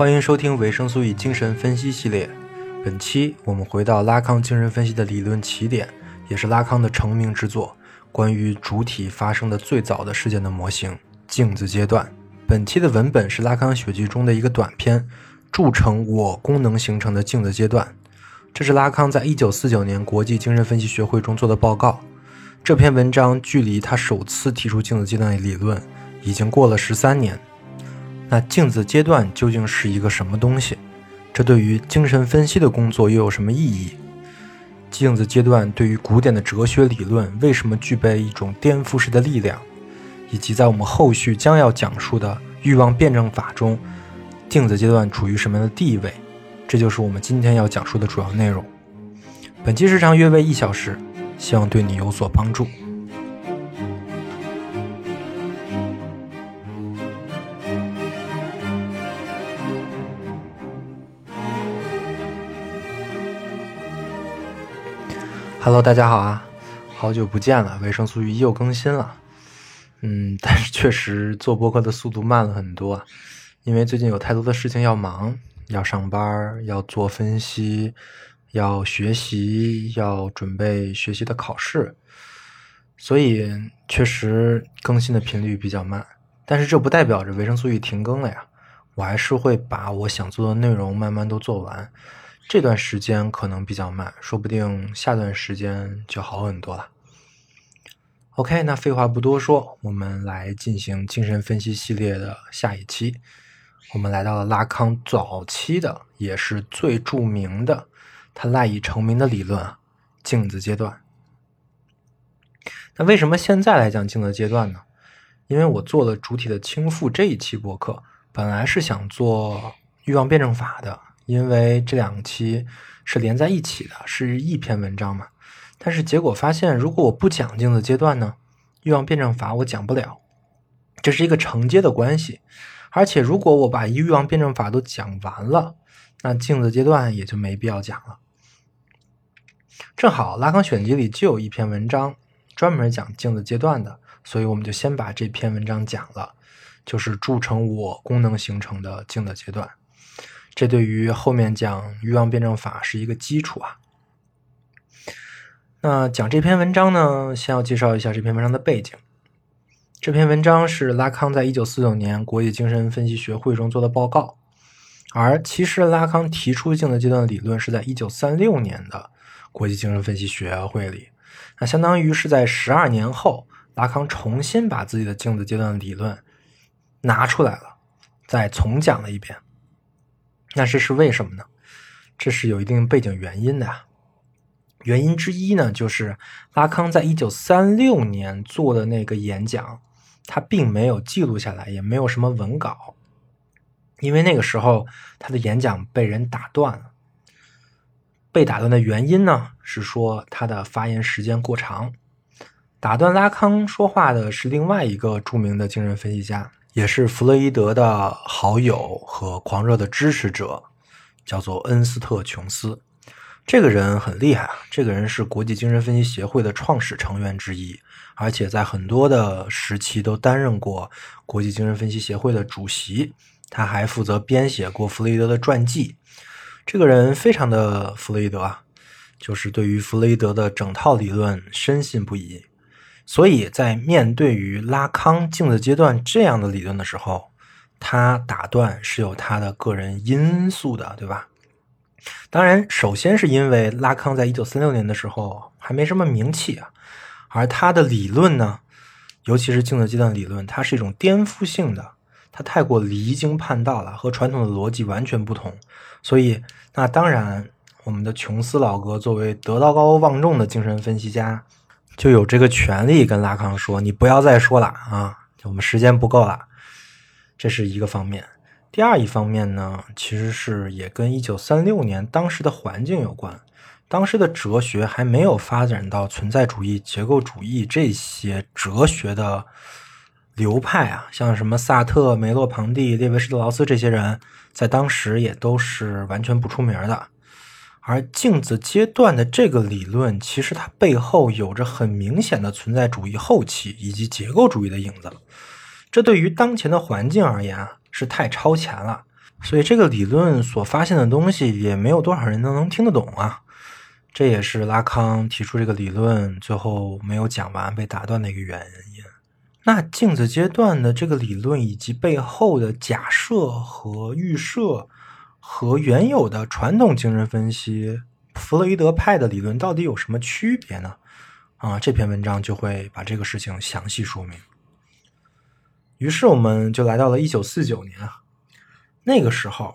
欢迎收听维生素 E 精神分析系列。本期我们回到拉康精神分析的理论起点，也是拉康的成名之作——关于主体发生的最早的事件的模型——镜子阶段。本期的文本是拉康血记中的一个短篇，铸成我功能形成的镜子阶段。这是拉康在一九四九年国际精神分析学会中做的报告。这篇文章距离他首次提出镜子阶段的理论已经过了十三年。那镜子阶段究竟是一个什么东西？这对于精神分析的工作又有什么意义？镜子阶段对于古典的哲学理论为什么具备一种颠覆式的力量？以及在我们后续将要讲述的欲望辩证法中，镜子阶段处于什么样的地位？这就是我们今天要讲述的主要内容。本期时长约为一小时，希望对你有所帮助。Hello，大家好啊，好久不见了，维生素 E 又更新了。嗯，但是确实做播客的速度慢了很多，因为最近有太多的事情要忙，要上班，要做分析，要学习，要准备学习的考试，所以确实更新的频率比较慢。但是这不代表着维生素 E 停更了呀，我还是会把我想做的内容慢慢都做完。这段时间可能比较慢，说不定下段时间就好很多了。OK，那废话不多说，我们来进行精神分析系列的下一期。我们来到了拉康早期的，也是最著名的，他赖以成名的理论啊——镜子阶段。那为什么现在来讲镜子阶段呢？因为我做了主体的倾覆这一期博客，本来是想做欲望辩证法的。因为这两期是连在一起的，是一篇文章嘛。但是结果发现，如果我不讲镜子阶段呢，欲望辩证法我讲不了，这是一个承接的关系。而且如果我把欲望辩证法都讲完了，那镜子阶段也就没必要讲了。正好拉康选集里就有一篇文章专门讲镜子阶段的，所以我们就先把这篇文章讲了，就是铸成我功能形成的镜子阶段。这对于后面讲欲望辩证法是一个基础啊。那讲这篇文章呢，先要介绍一下这篇文章的背景。这篇文章是拉康在一九四九年国际精神分析学会中做的报告，而其实拉康提出镜子阶段理论是在一九三六年的国际精神分析学会里，那相当于是在十二年后，拉康重新把自己的镜子阶段理论拿出来了，再重讲了一遍。那这是为什么呢？这是有一定背景原因的呀。原因之一呢，就是拉康在一九三六年做的那个演讲，他并没有记录下来，也没有什么文稿，因为那个时候他的演讲被人打断了。被打断的原因呢，是说他的发言时间过长。打断拉康说话的是另外一个著名的精神分析家。也是弗洛伊德的好友和狂热的支持者，叫做恩斯特·琼斯。这个人很厉害啊！这个人是国际精神分析协会的创始成员之一，而且在很多的时期都担任过国际精神分析协会的主席。他还负责编写过弗洛伊德的传记。这个人非常的弗洛伊德啊，就是对于弗洛伊德的整套理论深信不疑。所以在面对于拉康镜子阶段这样的理论的时候，他打断是有他的个人因素的，对吧？当然，首先是因为拉康在一九三六年的时候还没什么名气啊，而他的理论呢，尤其是镜子阶段理论，它是一种颠覆性的，它太过离经叛道了，和传统的逻辑完全不同。所以，那当然，我们的琼斯老哥作为德高望重的精神分析家。就有这个权利跟拉康说：“你不要再说了啊，我们时间不够了。”这是一个方面。第二一方面呢，其实是也跟一九三六年当时的环境有关。当时的哲学还没有发展到存在主义、结构主义这些哲学的流派啊，像什么萨特、梅洛庞蒂、列维施特劳斯这些人，在当时也都是完全不出名的。而镜子阶段的这个理论，其实它背后有着很明显的存在主义后期以及结构主义的影子。这对于当前的环境而言啊，是太超前了。所以这个理论所发现的东西也没有多少人能能听得懂啊。这也是拉康提出这个理论最后没有讲完被打断的一个原因。那镜子阶段的这个理论以及背后的假设和预设和原有的传统精神分析弗洛伊德派的理论到底有什么区别呢？啊，这篇文章就会把这个事情详细说明。于是我们就来到了一九四九年，那个时候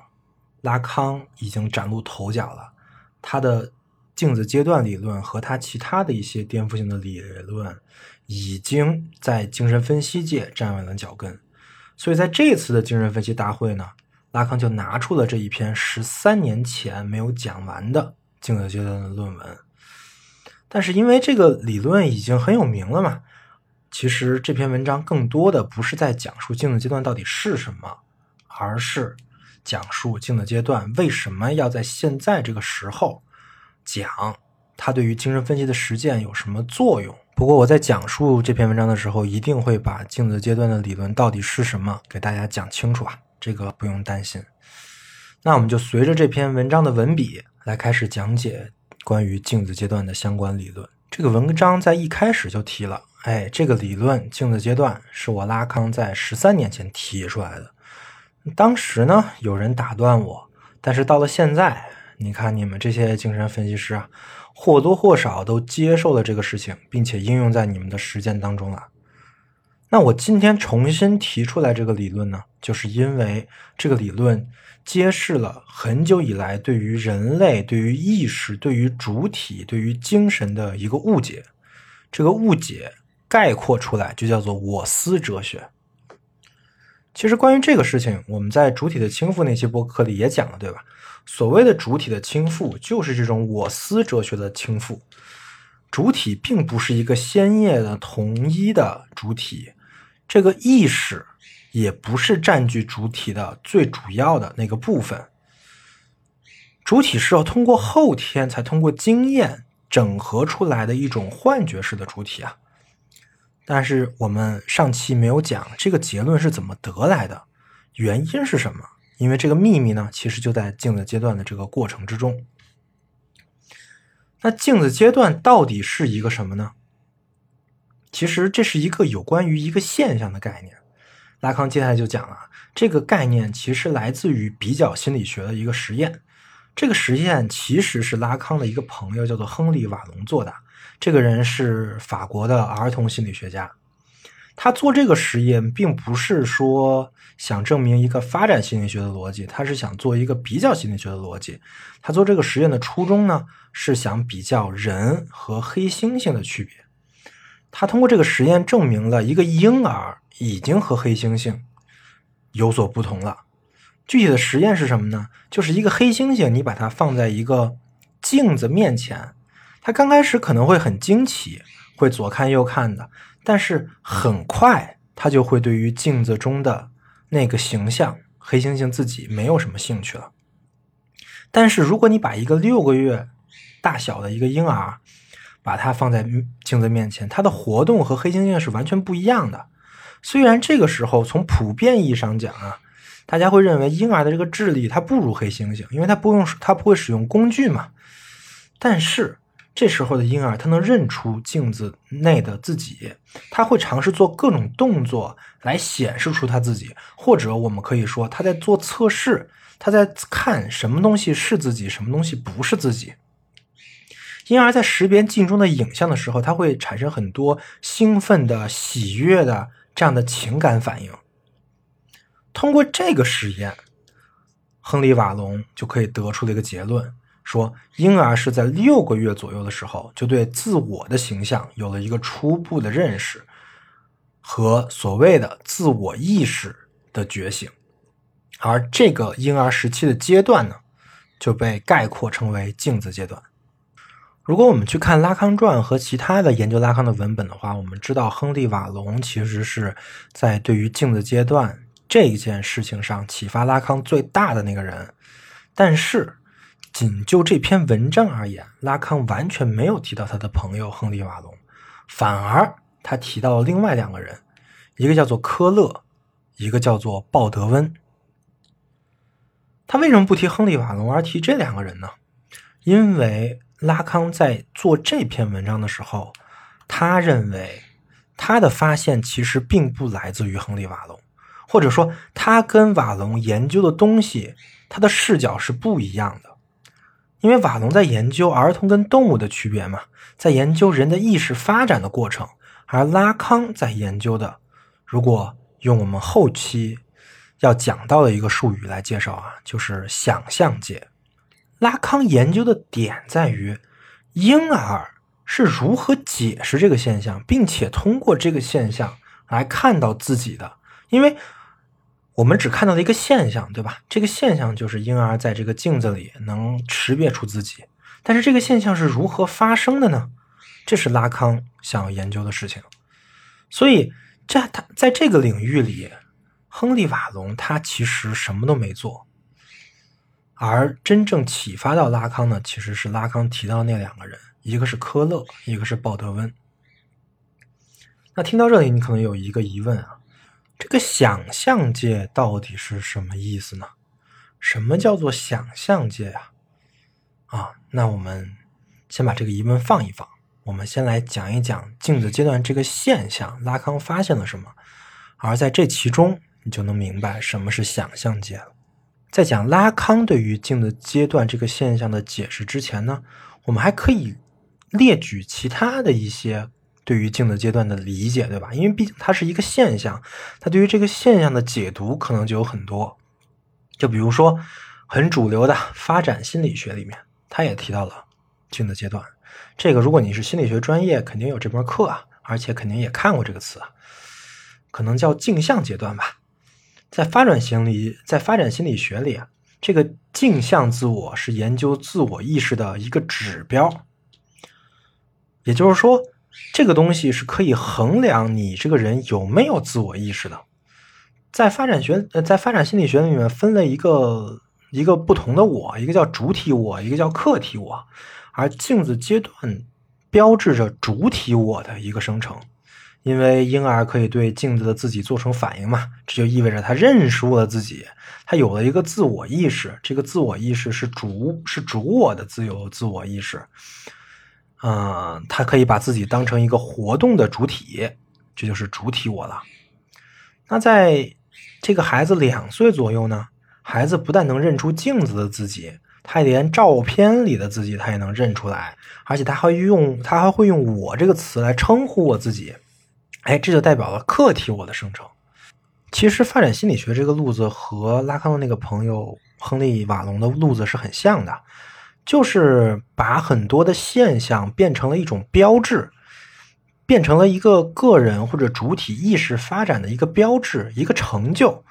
拉康已经崭露头角了，他的。镜子阶段理论和他其他的一些颠覆性的理论，已经在精神分析界站稳了脚跟。所以在这次的精神分析大会呢，拉康就拿出了这一篇十三年前没有讲完的镜子阶段的论文。但是因为这个理论已经很有名了嘛，其实这篇文章更多的不是在讲述镜子阶段到底是什么，而是讲述镜子阶段为什么要在现在这个时候。讲它对于精神分析的实践有什么作用？不过我在讲述这篇文章的时候，一定会把镜子阶段的理论到底是什么给大家讲清楚啊，这个不用担心。那我们就随着这篇文章的文笔来开始讲解关于镜子阶段的相关理论。这个文章在一开始就提了，哎，这个理论镜子阶段是我拉康在十三年前提出来的。当时呢，有人打断我，但是到了现在。你看，你们这些精神分析师啊，或多或少都接受了这个事情，并且应用在你们的实践当中了。那我今天重新提出来这个理论呢，就是因为这个理论揭示了很久以来对于人类、对于意识、对于主体、对于精神的一个误解。这个误解概括出来就叫做“我思哲学”。其实关于这个事情，我们在主体的倾覆那期播客里也讲了，对吧？所谓的主体的倾覆，就是这种我思哲学的倾覆。主体并不是一个鲜艳的统一的主体，这个意识也不是占据主体的最主要的那个部分。主体是要通过后天才通过经验整合出来的一种幻觉式的主体啊。但是我们上期没有讲这个结论是怎么得来的，原因是什么？因为这个秘密呢，其实就在镜子阶段的这个过程之中。那镜子阶段到底是一个什么呢？其实这是一个有关于一个现象的概念。拉康接下来就讲了，这个概念其实来自于比较心理学的一个实验。这个实验其实是拉康的一个朋友叫做亨利·瓦隆做的。这个人是法国的儿童心理学家，他做这个实验并不是说想证明一个发展心理学的逻辑，他是想做一个比较心理学的逻辑。他做这个实验的初衷呢，是想比较人和黑猩猩的区别。他通过这个实验证明了一个婴儿已经和黑猩猩有所不同了。具体的实验是什么呢？就是一个黑猩猩，你把它放在一个镜子面前。他刚开始可能会很惊奇，会左看右看的，但是很快他就会对于镜子中的那个形象黑猩猩自己没有什么兴趣了。但是如果你把一个六个月大小的一个婴儿，把它放在镜子面前，它的活动和黑猩猩是完全不一样的。虽然这个时候从普遍意义上讲啊，大家会认为婴儿的这个智力它不如黑猩猩，因为它不用它不会使用工具嘛，但是。这时候的婴儿，他能认出镜子内的自己，他会尝试做各种动作来显示出他自己，或者我们可以说他在做测试，他在看什么东西是自己，什么东西不是自己。婴儿在识别镜中的影像的时候，他会产生很多兴奋的、喜悦的这样的情感反应。通过这个实验，亨利·瓦隆就可以得出了一个结论。说婴儿是在六个月左右的时候，就对自我的形象有了一个初步的认识和所谓的自我意识的觉醒，而这个婴儿时期的阶段呢，就被概括称为镜子阶段。如果我们去看《拉康传》和其他的研究拉康的文本的话，我们知道亨利·瓦隆其实是在对于镜子阶段这一件事情上启发拉康最大的那个人，但是。仅就这篇文章而言，拉康完全没有提到他的朋友亨利·瓦隆，反而他提到了另外两个人，一个叫做科勒，一个叫做鲍德温。他为什么不提亨利·瓦隆而提这两个人呢？因为拉康在做这篇文章的时候，他认为他的发现其实并不来自于亨利·瓦隆，或者说他跟瓦隆研究的东西，他的视角是不一样的。因为瓦龙在研究儿童跟动物的区别嘛，在研究人的意识发展的过程，而拉康在研究的，如果用我们后期要讲到的一个术语来介绍啊，就是想象界。拉康研究的点在于婴儿是如何解释这个现象，并且通过这个现象来看到自己的，因为。我们只看到了一个现象，对吧？这个现象就是婴儿在这个镜子里能识别出自己，但是这个现象是如何发生的呢？这是拉康想要研究的事情。所以，在他在这个领域里，亨利·瓦隆他其实什么都没做，而真正启发到拉康的其实是拉康提到那两个人，一个是科勒，一个是鲍德温。那听到这里，你可能有一个疑问啊。这个想象界到底是什么意思呢？什么叫做想象界呀？啊，那我们先把这个疑问放一放，我们先来讲一讲镜子阶段这个现象，拉康发现了什么？而在这其中，你就能明白什么是想象界了。在讲拉康对于镜子阶段这个现象的解释之前呢，我们还可以列举其他的一些。对于镜子阶段的理解，对吧？因为毕竟它是一个现象，它对于这个现象的解读可能就有很多。就比如说，很主流的发展心理学里面，他也提到了镜子阶段。这个如果你是心理学专业，肯定有这门课啊，而且肯定也看过这个词，可能叫镜像阶段吧。在发展心理，在发展心理学里啊，这个镜像自我是研究自我意识的一个指标，也就是说。这个东西是可以衡量你这个人有没有自我意识的。在发展学呃，在发展心理学里面分了一个一个不同的我，一个叫主体我，一个叫客体我。而镜子阶段标志着主体我的一个生成，因为婴儿可以对镜子的自己做成反应嘛，这就意味着他认识了自己，他有了一个自我意识。这个自我意识是主是主我的自由自我意识。嗯，他可以把自己当成一个活动的主体，这就是主体我了。那在这个孩子两岁左右呢，孩子不但能认出镜子的自己，他连照片里的自己他也能认出来，而且他还用他还会用我这个词来称呼我自己。哎，这就代表了客体我的生成。其实发展心理学这个路子和拉康的那个朋友亨利瓦隆的路子是很像的。就是把很多的现象变成了一种标志，变成了一个个人或者主体意识发展的一个标志，一个成就。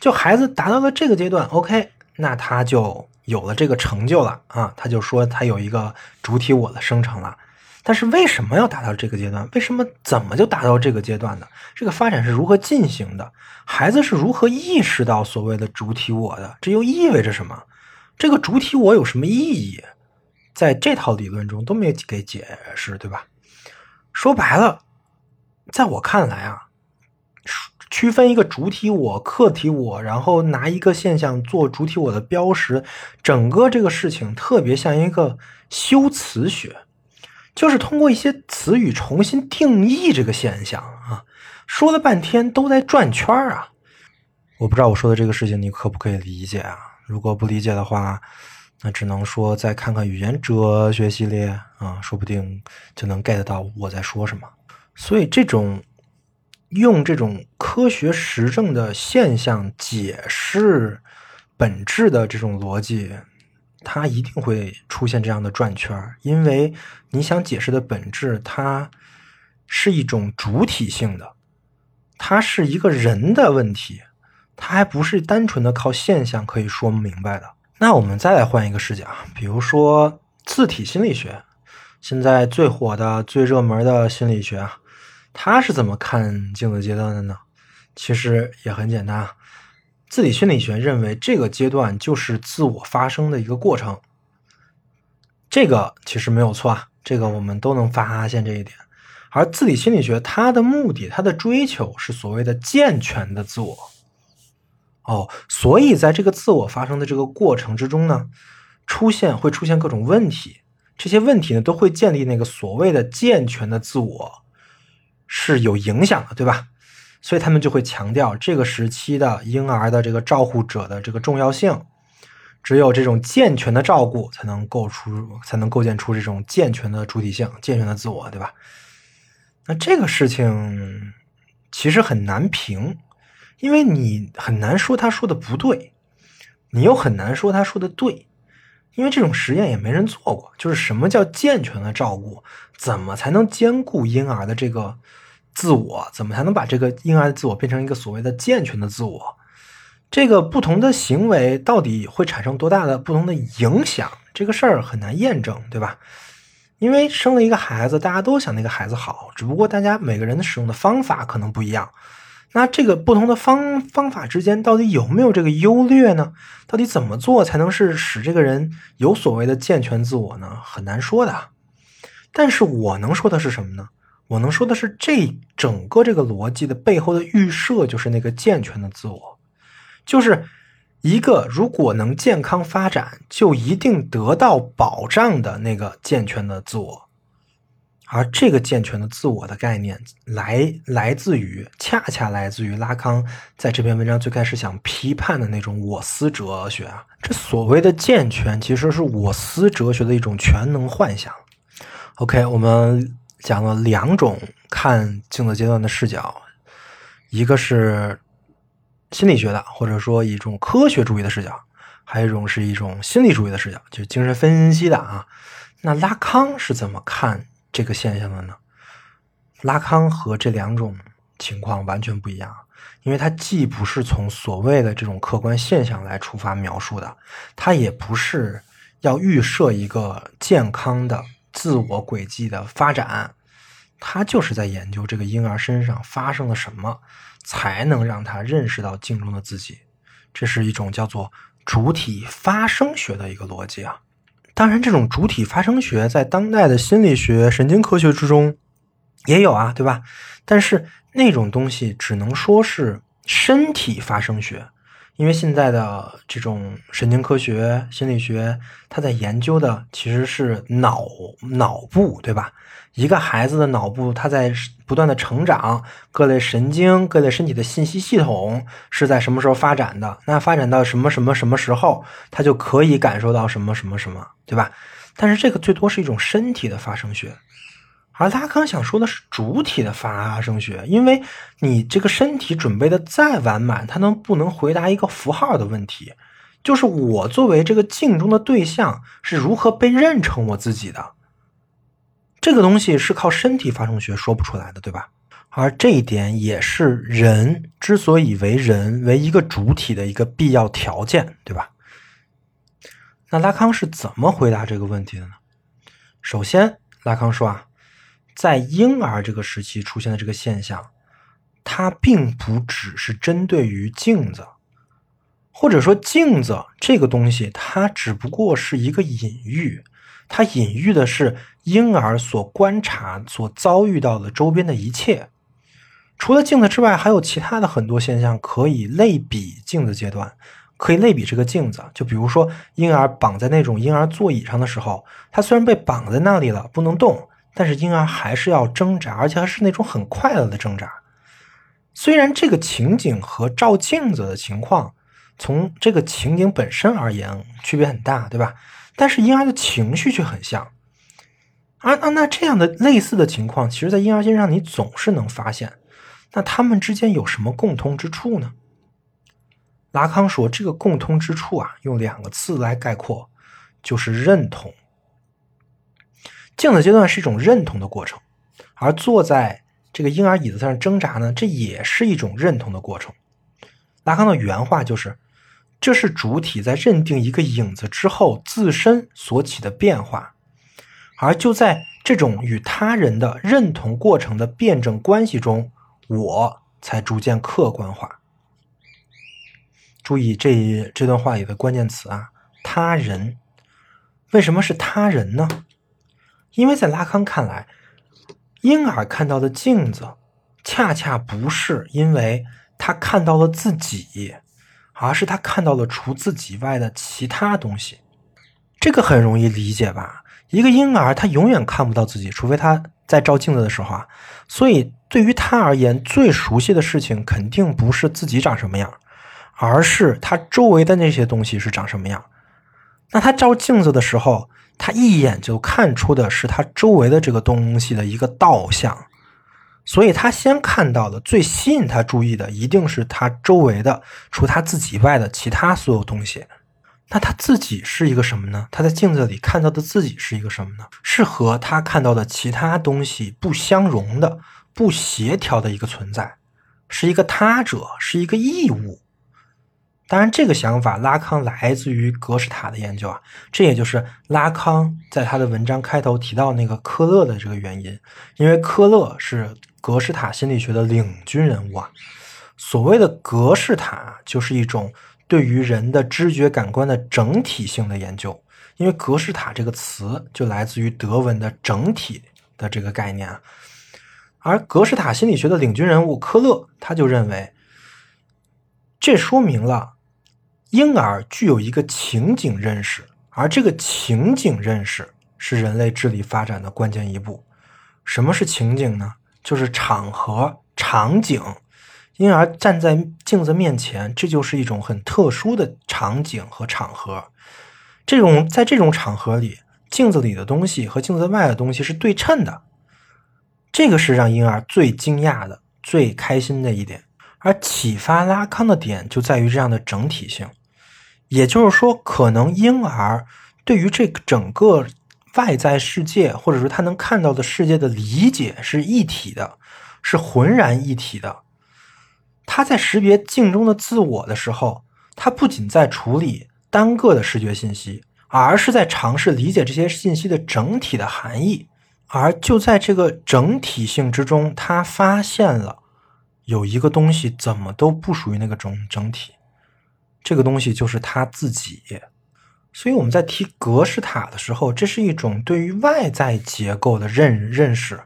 就孩子达到了这个阶段，OK，那他就有了这个成就了啊，他就说他有一个主体我的生成了。但是为什么要达到这个阶段？为什么怎么就达到这个阶段呢？这个发展是如何进行的？孩子是如何意识到所谓的主体我的？这又意味着什么？这个主体我有什么意义？在这套理论中都没给解释，对吧？说白了，在我看来啊，区分一个主体我、客体我，然后拿一个现象做主体我的标识，整个这个事情特别像一个修辞学，就是通过一些词语重新定义这个现象啊。说了半天都在转圈啊！我不知道我说的这个事情你可不可以理解啊？如果不理解的话，那只能说再看看语言哲学系列啊，说不定就能 get 到我在说什么。所以，这种用这种科学实证的现象解释本质的这种逻辑，它一定会出现这样的转圈因为你想解释的本质，它是一种主体性的，它是一个人的问题。它还不是单纯的靠现象可以说明白的。那我们再来换一个视角，比如说字体心理学，现在最火的、最热门的心理学啊，它是怎么看镜子阶段的呢？其实也很简单，字体心理学认为这个阶段就是自我发生的一个过程。这个其实没有错啊，这个我们都能发现这一点。而自体心理学它的目的、它的追求是所谓的健全的自我。哦，所以在这个自我发生的这个过程之中呢，出现会出现各种问题，这些问题呢都会建立那个所谓的健全的自我是有影响的，对吧？所以他们就会强调这个时期的婴儿的这个照护者的这个重要性。只有这种健全的照顾，才能构出，才能构建出这种健全的主体性、健全的自我，对吧？那这个事情其实很难评，因为你很难说他说的不对，你又很难说他说的对，因为这种实验也没人做过。就是什么叫健全的照顾？怎么才能兼顾婴儿的这个自我？怎么才能把这个婴儿的自我变成一个所谓的健全的自我？这个不同的行为到底会产生多大的不同的影响？这个事儿很难验证，对吧？因为生了一个孩子，大家都想那个孩子好，只不过大家每个人的使用的方法可能不一样。那这个不同的方方法之间到底有没有这个优劣呢？到底怎么做才能是使这个人有所谓的健全自我呢？很难说的。但是我能说的是什么呢？我能说的是，这整个这个逻辑的背后的预设就是那个健全的自我。就是一个如果能健康发展，就一定得到保障的那个健全的自我，而这个健全的自我的概念来来自于，恰恰来自于拉康在这篇文章最开始想批判的那种我思哲学啊。这所谓的健全，其实是我思哲学的一种全能幻想。OK，我们讲了两种看镜子阶段的视角，一个是。心理学的，或者说一种科学主义的视角，还有一种是一种心理主义的视角，就是精神分析的啊。那拉康是怎么看这个现象的呢？拉康和这两种情况完全不一样，因为他既不是从所谓的这种客观现象来出发描述的，他也不是要预设一个健康的自我轨迹的发展，他就是在研究这个婴儿身上发生了什么。才能让他认识到镜中的自己，这是一种叫做主体发生学的一个逻辑啊。当然，这种主体发生学在当代的心理学、神经科学之中也有啊，对吧？但是那种东西只能说是身体发生学，因为现在的这种神经科学、心理学，它在研究的其实是脑脑部，对吧？一个孩子的脑部，他在不断的成长，各类神经、各类身体的信息系统是在什么时候发展的？那发展到什么什么什么时候，他就可以感受到什么什么什么，对吧？但是这个最多是一种身体的发生学，而拉康想说的是主体的发生学，因为你这个身体准备的再完满，它能不能回答一个符号的问题？就是我作为这个镜中的对象是如何被认成我自己的？这个东西是靠身体发生学说不出来的，对吧？而这一点也是人之所以为人为一个主体的一个必要条件，对吧？那拉康是怎么回答这个问题的呢？首先，拉康说啊，在婴儿这个时期出现的这个现象，它并不只是针对于镜子，或者说镜子这个东西，它只不过是一个隐喻。它隐喻的是婴儿所观察、所遭遇到的周边的一切。除了镜子之外，还有其他的很多现象可以类比镜子阶段，可以类比这个镜子。就比如说，婴儿绑在那种婴儿座椅上的时候，他虽然被绑在那里了，不能动，但是婴儿还是要挣扎，而且还是那种很快乐的挣扎。虽然这个情景和照镜子的情况，从这个情景本身而言区别很大，对吧？但是婴儿的情绪却很像，啊啊，那这样的类似的情况，其实，在婴儿身上你总是能发现。那他们之间有什么共通之处呢？拉康说，这个共通之处啊，用两个字来概括，就是认同。镜子阶段是一种认同的过程，而坐在这个婴儿椅子上挣扎呢，这也是一种认同的过程。拉康的原话就是。这是主体在认定一个影子之后自身所起的变化，而就在这种与他人的认同过程的辩证关系中，我才逐渐客观化。注意这这段话里的关键词啊，他人。为什么是他人呢？因为在拉康看来，婴儿看到的镜子，恰恰不是因为他看到了自己。而是他看到了除自己外的其他东西。这个很容易理解吧？一个婴儿他永远看不到自己，除非他在照镜子的时候啊。所以对于他而言，最熟悉的事情肯定不是自己长什么样，而是他周围的那些东西是长什么样。那他照镜子的时候，他一眼就看出的是他周围的这个东西的一个倒像。所以他先看到的最吸引他注意的，一定是他周围的除他自己外的其他所有东西。那他自己是一个什么呢？他在镜子里看到的自己是一个什么呢？是和他看到的其他东西不相容的、不协调的一个存在，是一个他者，是一个异物。当然，这个想法拉康来自于格式塔的研究啊，这也就是拉康在他的文章开头提到那个科勒的这个原因，因为科勒是格式塔心理学的领军人物啊。所谓的格式塔，就是一种对于人的知觉感官的整体性的研究，因为格式塔这个词就来自于德文的整体的这个概念啊。而格式塔心理学的领军人物科勒，他就认为，这说明了。婴儿具有一个情景认识，而这个情景认识是人类智力发展的关键一步。什么是情景呢？就是场合、场景。婴儿站在镜子面前，这就是一种很特殊的场景和场合。这种在这种场合里，镜子里的东西和镜子外的东西是对称的。这个是让婴儿最惊讶的、最开心的一点。而启发拉康的点就在于这样的整体性。也就是说，可能婴儿对于这个整个外在世界，或者说他能看到的世界的理解是一体的，是浑然一体的。他在识别镜中的自我的时候，他不仅在处理单个的视觉信息，而是在尝试理解这些信息的整体的含义。而就在这个整体性之中，他发现了有一个东西怎么都不属于那个整整体。这个东西就是他自己，所以我们在提格式塔的时候，这是一种对于外在结构的认认识。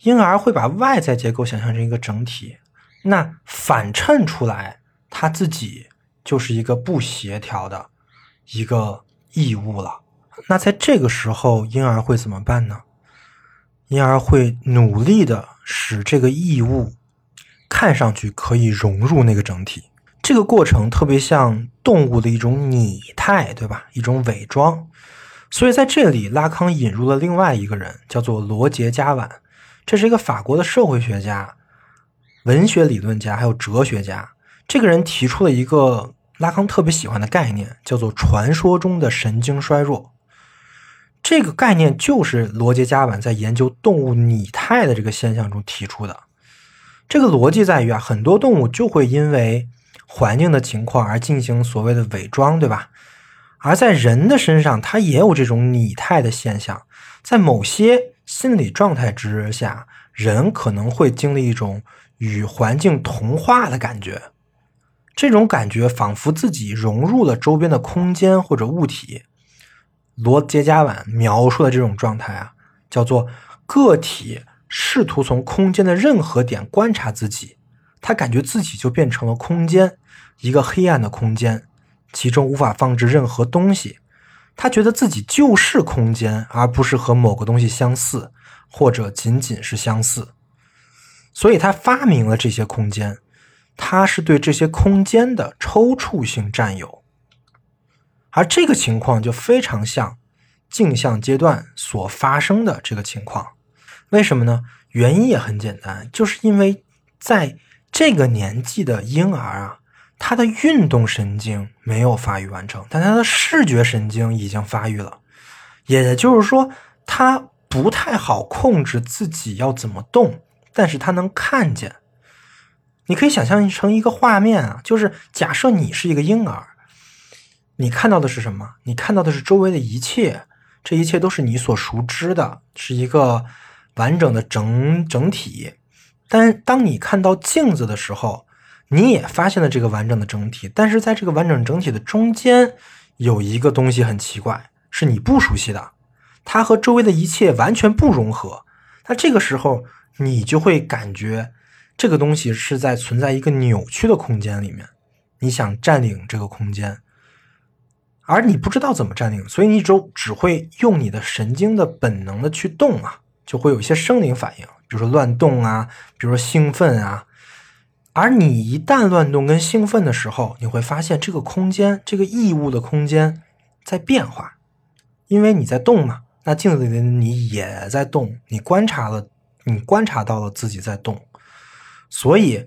婴儿会把外在结构想象成一个整体，那反衬出来他自己就是一个不协调的一个异物了。那在这个时候，婴儿会怎么办呢？婴儿会努力的使这个异物看上去可以融入那个整体。这个过程特别像动物的一种拟态，对吧？一种伪装。所以在这里，拉康引入了另外一个人，叫做罗杰·加晚。这是一个法国的社会学家、文学理论家，还有哲学家。这个人提出了一个拉康特别喜欢的概念，叫做“传说中的神经衰弱”。这个概念就是罗杰·加晚在研究动物拟态的这个现象中提出的。这个逻辑在于啊，很多动物就会因为环境的情况而进行所谓的伪装，对吧？而在人的身上，它也有这种拟态的现象。在某些心理状态之下，人可能会经历一种与环境同化的感觉。这种感觉仿佛自己融入了周边的空间或者物体。罗杰加晚描述的这种状态啊，叫做个体试图从空间的任何点观察自己。他感觉自己就变成了空间，一个黑暗的空间，其中无法放置任何东西。他觉得自己就是空间，而不是和某个东西相似，或者仅仅是相似。所以他发明了这些空间，他是对这些空间的抽搐性占有。而这个情况就非常像镜像阶段所发生的这个情况。为什么呢？原因也很简单，就是因为在这个年纪的婴儿啊，他的运动神经没有发育完成，但他的视觉神经已经发育了。也就是说，他不太好控制自己要怎么动，但是他能看见。你可以想象成一个画面啊，就是假设你是一个婴儿，你看到的是什么？你看到的是周围的一切，这一切都是你所熟知的，是一个完整的整整体。但当你看到镜子的时候，你也发现了这个完整的整体。但是在这个完整整体的中间，有一个东西很奇怪，是你不熟悉的，它和周围的一切完全不融合。那这个时候，你就会感觉这个东西是在存在一个扭曲的空间里面。你想占领这个空间，而你不知道怎么占领，所以你就只会用你的神经的本能的去动啊，就会有一些生理反应，比如说乱动啊，比如说兴奋啊。而你一旦乱动跟兴奋的时候，你会发现这个空间，这个异物的空间在变化，因为你在动嘛。那镜子里的你也在动，你观察了，你观察到了自己在动，所以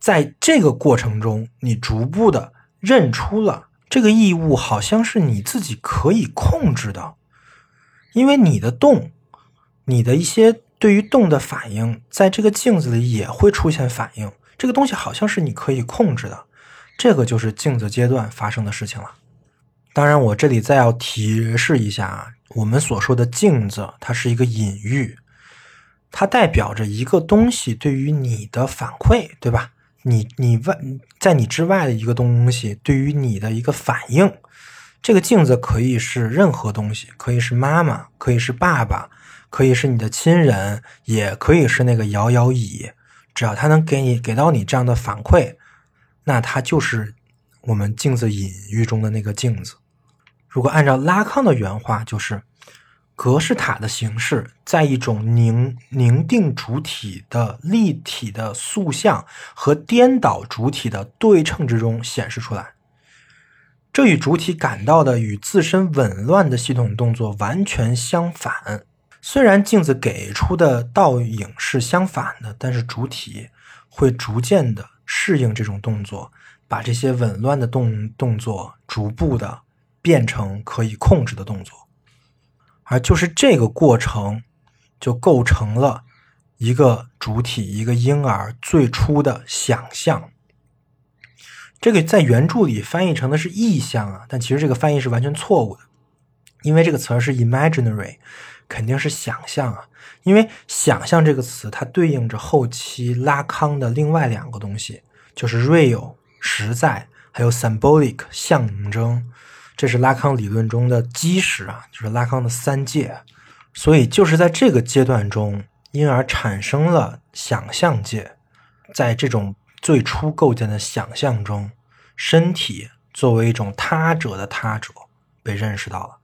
在这个过程中，你逐步的认出了这个异物好像是你自己可以控制的，因为你的动，你的一些对于动的反应，在这个镜子里也会出现反应。这个东西好像是你可以控制的，这个就是镜子阶段发生的事情了。当然，我这里再要提示一下啊，我们所说的镜子，它是一个隐喻，它代表着一个东西对于你的反馈，对吧？你你外在你之外的一个东西对于你的一个反应。这个镜子可以是任何东西，可以是妈妈，可以是爸爸，可以是你的亲人，也可以是那个摇摇椅。只要它能给你给到你这样的反馈，那它就是我们镜子隐喻中的那个镜子。如果按照拉康的原话，就是格式塔的形式在一种凝凝定主体的立体的塑像和颠倒主体的对称之中显示出来。这与主体感到的与自身紊乱的系统动作完全相反。虽然镜子给出的倒影是相反的，但是主体会逐渐的适应这种动作，把这些紊乱的动动作逐步的变成可以控制的动作，而就是这个过程，就构成了一个主体一个婴儿最初的想象。这个在原著里翻译成的是意象啊，但其实这个翻译是完全错误的，因为这个词儿是 imaginary。肯定是想象啊，因为想象这个词，它对应着后期拉康的另外两个东西，就是 real 实在，还有 symbolic 象征，这是拉康理论中的基石啊，就是拉康的三界。所以就是在这个阶段中，因而产生了想象界，在这种最初构建的想象中，身体作为一种他者的他者被认识到了。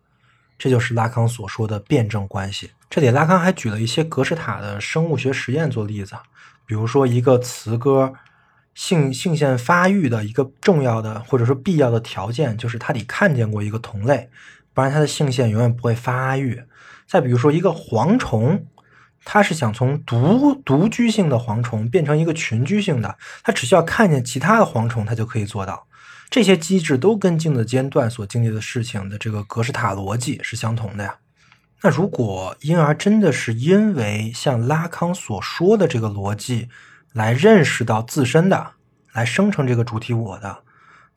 这就是拉康所说的辩证关系。这里拉康还举了一些格式塔的生物学实验做例子，比如说一个雌鸽性性腺发育的一个重要的或者说必要的条件，就是它得看见过一个同类，不然它的性腺永远不会发育。再比如说一个蝗虫，它是想从独独居性的蝗虫变成一个群居性的，它只需要看见其他的蝗虫，它就可以做到。这些机制都跟镜子间断所经历的事情的这个格式塔逻辑是相同的呀。那如果婴儿真的是因为像拉康所说的这个逻辑来认识到自身的，来生成这个主体我的，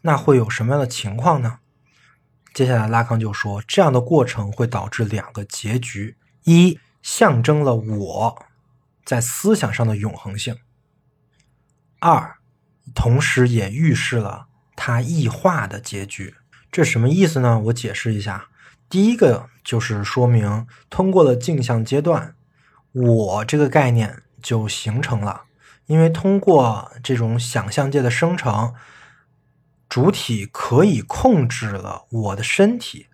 那会有什么样的情况呢？接下来拉康就说，这样的过程会导致两个结局：一，象征了我在思想上的永恒性；二，同时也预示了。它异化的结局，这什么意思呢？我解释一下。第一个就是说明，通过了镜像阶段，我这个概念就形成了。因为通过这种想象界的生成，主体可以控制了我的身体，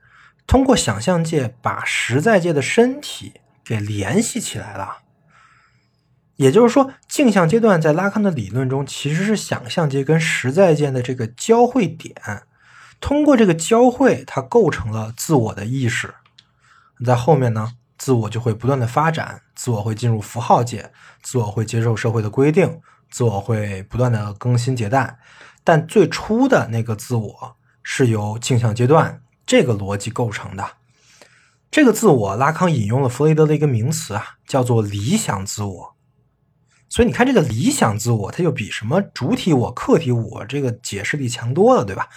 通过想象界把实在界的身体给联系起来了。也就是说，镜像阶段在拉康的理论中其实是想象界跟实在界的这个交汇点。通过这个交汇，它构成了自我的意识。在后面呢，自我就会不断的发展，自我会进入符号界，自我会接受社会的规定，自我会不断的更新迭代。但最初的那个自我是由镜像阶段这个逻辑构成的。这个自我，拉康引用了弗雷德的一个名词啊，叫做理想自我。所以你看，这个理想自我，它就比什么主体我、客体我这个解释力强多了，对吧？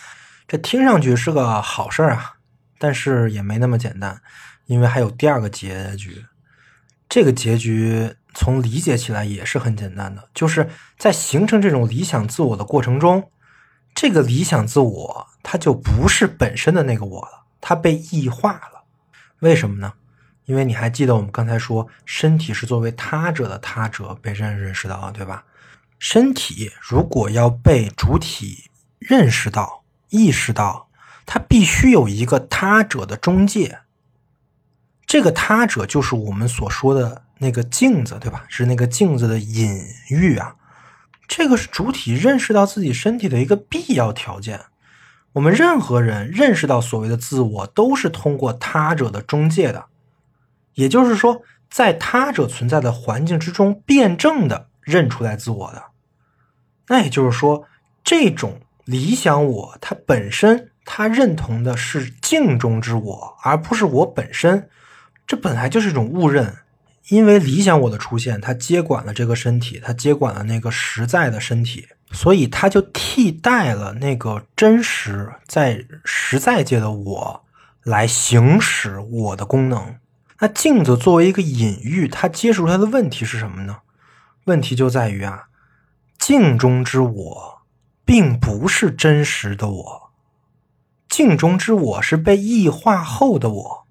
这听上去是个好事儿啊，但是也没那么简单，因为还有第二个结局。这个结局从理解起来也是很简单的，就是在形成这种理想自我的过程中，这个理想自我它就不是本身的那个我了，它被异化了。为什么呢？因为你还记得我们刚才说，身体是作为他者的他者被认认识到，对吧？身体如果要被主体认识到、意识到，它必须有一个他者的中介。这个他者就是我们所说的那个镜子，对吧？是那个镜子的隐喻啊。这个是主体认识到自己身体的一个必要条件。我们任何人认识到所谓的自我，都是通过他者的中介的。也就是说，在他者存在的环境之中，辩证的认出来自我的。那也就是说，这种理想我，它本身它认同的是镜中之我，而不是我本身。这本来就是一种误认，因为理想我的出现，它接管了这个身体，它接管了那个实在的身体，所以它就替代了那个真实在实在界的我来行使我的功能。那镜子作为一个隐喻，它揭示出来的问题是什么呢？问题就在于啊，镜中之我并不是真实的我，镜中之我是被异化后的我。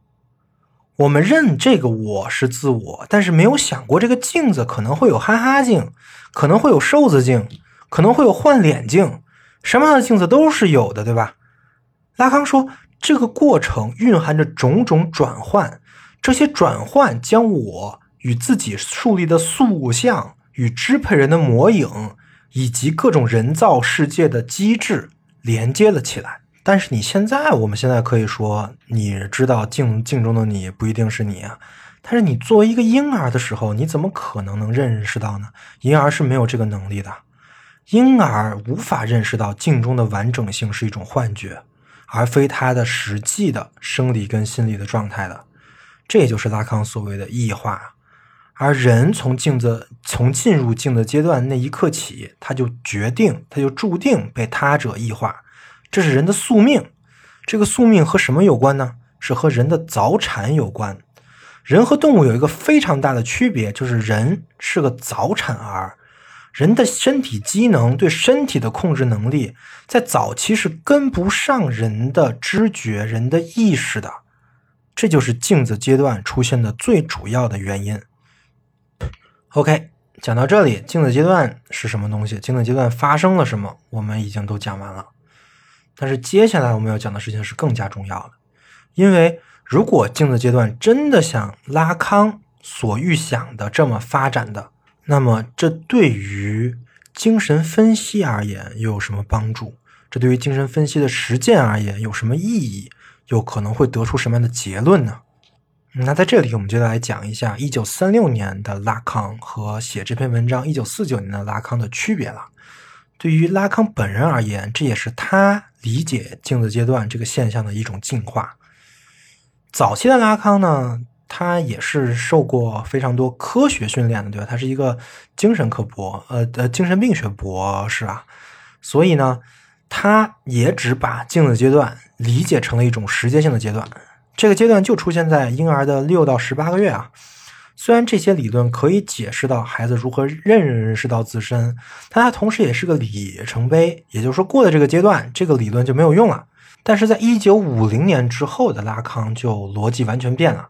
我们认这个我是自我，但是没有想过这个镜子可能会有哈哈镜，可能会有瘦子镜，可能会有换脸镜，什么样的镜子都是有的，对吧？拉康说，这个过程蕴含着种种转换。这些转换将我与自己树立的塑像、与支配人的模影，以及各种人造世界的机制连接了起来。但是你现在，我们现在可以说，你知道镜镜中的你不一定是你啊。但是你作为一个婴儿的时候，你怎么可能能认识到呢？婴儿是没有这个能力的，婴儿无法认识到镜中的完整性是一种幻觉，而非他的实际的生理跟心理的状态的。这也就是拉康所谓的异化，而人从镜子从进入镜子阶段那一刻起，他就决定，他就注定被他者异化，这是人的宿命。这个宿命和什么有关呢？是和人的早产有关。人和动物有一个非常大的区别，就是人是个早产儿，人的身体机能对身体的控制能力，在早期是跟不上人的知觉、人的意识的。这就是镜子阶段出现的最主要的原因。OK，讲到这里，镜子阶段是什么东西？镜子阶段发生了什么？我们已经都讲完了。但是接下来我们要讲的事情是更加重要的，因为如果镜子阶段真的像拉康所预想的这么发展的，那么这对于精神分析而言又有什么帮助？这对于精神分析的实践而言有什么意义？有可能会得出什么样的结论呢？那在这里，我们就来讲一下一九三六年的拉康和写这篇文章一九四九年的拉康的区别了。对于拉康本人而言，这也是他理解镜子阶段这个现象的一种进化。早期的拉康呢，他也是受过非常多科学训练的，对吧？他是一个精神科博，呃呃，精神病学博士啊，所以呢。他也只把镜子阶段理解成了一种时间性的阶段，这个阶段就出现在婴儿的六到十八个月啊。虽然这些理论可以解释到孩子如何认认识到自身，但它同时也是个里程碑。也就是说，过了这个阶段，这个理论就没有用了。但是在一九五零年之后的拉康就逻辑完全变了，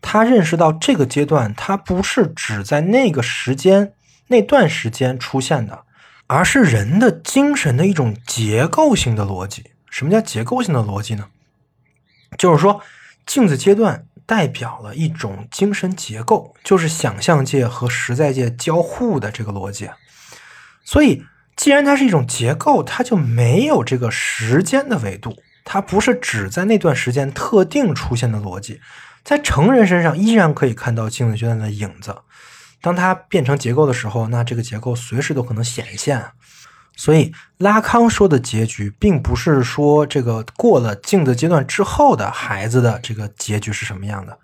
他认识到这个阶段它不是只在那个时间那段时间出现的。而是人的精神的一种结构性的逻辑。什么叫结构性的逻辑呢？就是说，镜子阶段代表了一种精神结构，就是想象界和实在界交互的这个逻辑。所以，既然它是一种结构，它就没有这个时间的维度，它不是只在那段时间特定出现的逻辑。在成人身上依然可以看到镜子阶段的影子。当它变成结构的时候，那这个结构随时都可能显现。所以拉康说的结局，并不是说这个过了镜子阶段之后的孩子的这个结局是什么样的，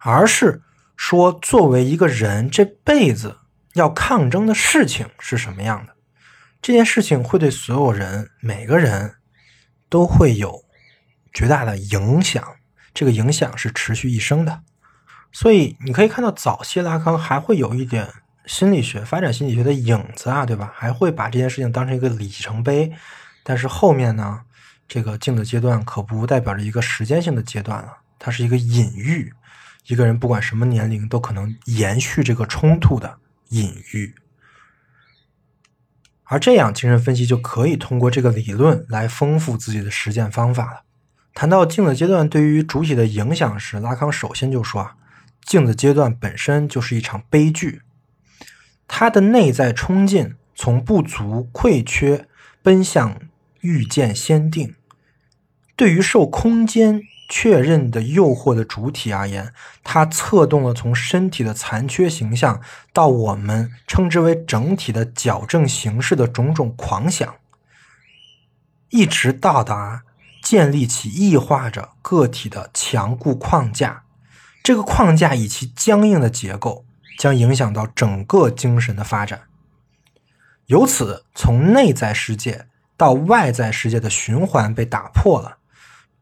而是说作为一个人这辈子要抗争的事情是什么样的。这件事情会对所有人每个人都会有绝大的影响，这个影响是持续一生的。所以你可以看到，早期拉康还会有一点心理学发展心理学的影子啊，对吧？还会把这件事情当成一个里程碑。但是后面呢，这个镜子阶段可不代表着一个时间性的阶段了，它是一个隐喻。一个人不管什么年龄都可能延续这个冲突的隐喻。而这样，精神分析就可以通过这个理论来丰富自己的实践方法了。谈到镜子阶段对于主体的影响时，拉康首先就说啊，镜子阶段本身就是一场悲剧，它的内在冲劲从不足、亏缺奔向预见先定，对于受空间。确认的诱惑的主体而言，它策动了从身体的残缺形象到我们称之为整体的矫正形式的种种狂想，一直到达建立起异化着个体的强固框架。这个框架以其僵硬的结构，将影响到整个精神的发展。由此，从内在世界到外在世界的循环被打破了。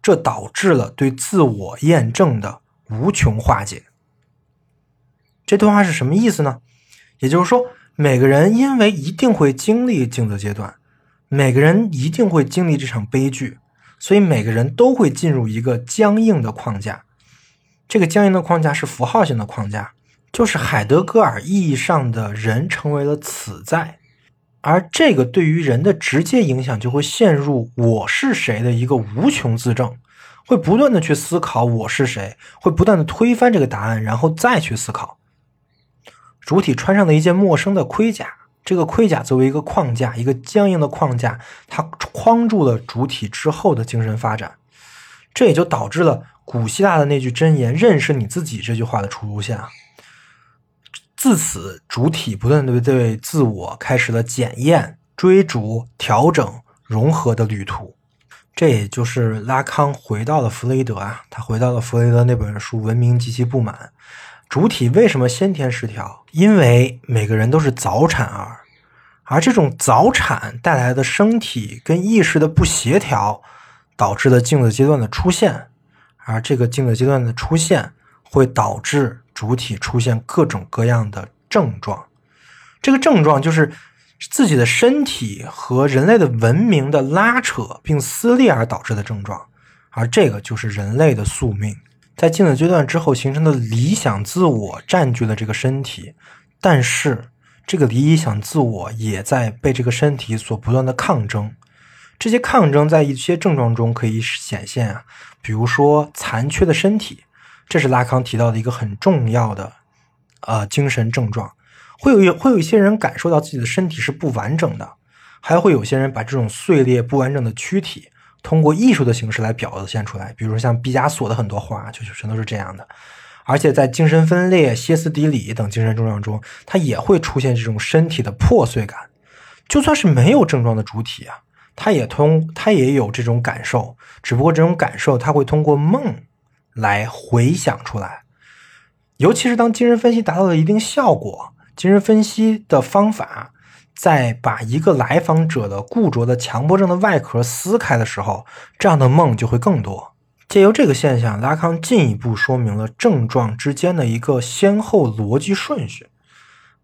这导致了对自我验证的无穷化解。这段话是什么意思呢？也就是说，每个人因为一定会经历镜子阶段，每个人一定会经历这场悲剧，所以每个人都会进入一个僵硬的框架。这个僵硬的框架是符号性的框架，就是海德格尔意义上的人成为了此在。而这个对于人的直接影响，就会陷入“我是谁”的一个无穷自证，会不断的去思考我是谁，会不断的推翻这个答案，然后再去思考。主体穿上了一件陌生的盔甲，这个盔甲作为一个框架，一个僵硬的框架，它框住了主体之后的精神发展。这也就导致了古希腊的那句箴言“认识你自己”这句话的出现啊。自此，主体不断的对自我开始了检验、追逐、调整、融合的旅途。这也就是拉康回到了弗雷德啊，他回到了弗雷德那本书《文明及其不满》。主体为什么先天失调？因为每个人都是早产儿，而这种早产带来的身体跟意识的不协调，导致了镜子阶段的出现。而这个镜子阶段的出现，会导致。主体出现各种各样的症状，这个症状就是自己的身体和人类的文明的拉扯并撕裂而导致的症状，而这个就是人类的宿命。在镜子阶段之后形成的理想自我占据了这个身体，但是这个理想自我也在被这个身体所不断的抗争。这些抗争在一些症状中可以显现啊，比如说残缺的身体。这是拉康提到的一个很重要的，呃，精神症状，会有会有一些人感受到自己的身体是不完整的，还会有些人把这种碎裂不完整的躯体通过艺术的形式来表现出来，比如像毕加索的很多画，就全都是这样的。而且在精神分裂、歇斯底里等精神症状中，它也会出现这种身体的破碎感。就算是没有症状的主体啊，他也通，他也有这种感受，只不过这种感受他会通过梦。来回想出来，尤其是当精神分析达到了一定效果，精神分析的方法在把一个来访者的固着的强迫症的外壳撕开的时候，这样的梦就会更多。借由这个现象，拉康进一步说明了症状之间的一个先后逻辑顺序。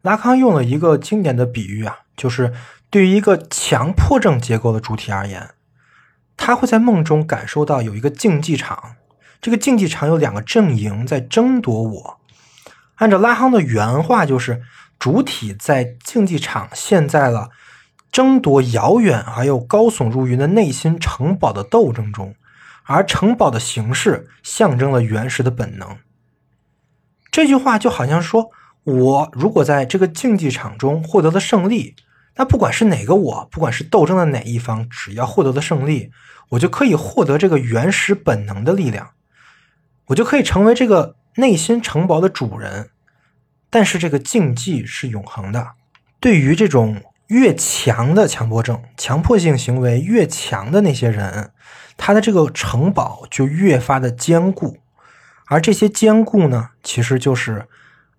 拉康用了一个经典的比喻啊，就是对于一个强迫症结构的主体而言，他会在梦中感受到有一个竞技场。这个竞技场有两个阵营在争夺我。按照拉康的原话，就是主体在竞技场陷在了争夺遥远而又高耸入云的内心城堡的斗争中，而城堡的形式象征了原始的本能。这句话就好像说，我如果在这个竞技场中获得了胜利，那不管是哪个我，不管是斗争的哪一方，只要获得了胜利，我就可以获得这个原始本能的力量。我就可以成为这个内心城堡的主人，但是这个禁忌是永恒的。对于这种越强的强迫症、强迫性行为越强的那些人，他的这个城堡就越发的坚固。而这些坚固呢，其实就是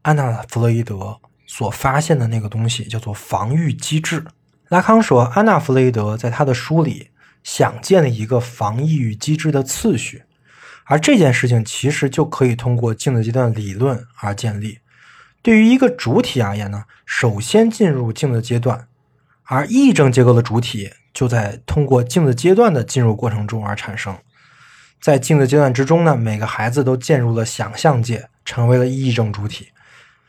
安娜·弗洛伊德所发现的那个东西，叫做防御机制。拉康说，安娜·弗洛伊德在他的书里想建立一个防御机制的次序。而这件事情其实就可以通过镜子阶段理论而建立。对于一个主体而言呢，首先进入镜子阶段，而癔症结构的主体就在通过镜子阶段的进入过程中而产生。在镜子阶段之中呢，每个孩子都进入了想象界，成为了癔症主体。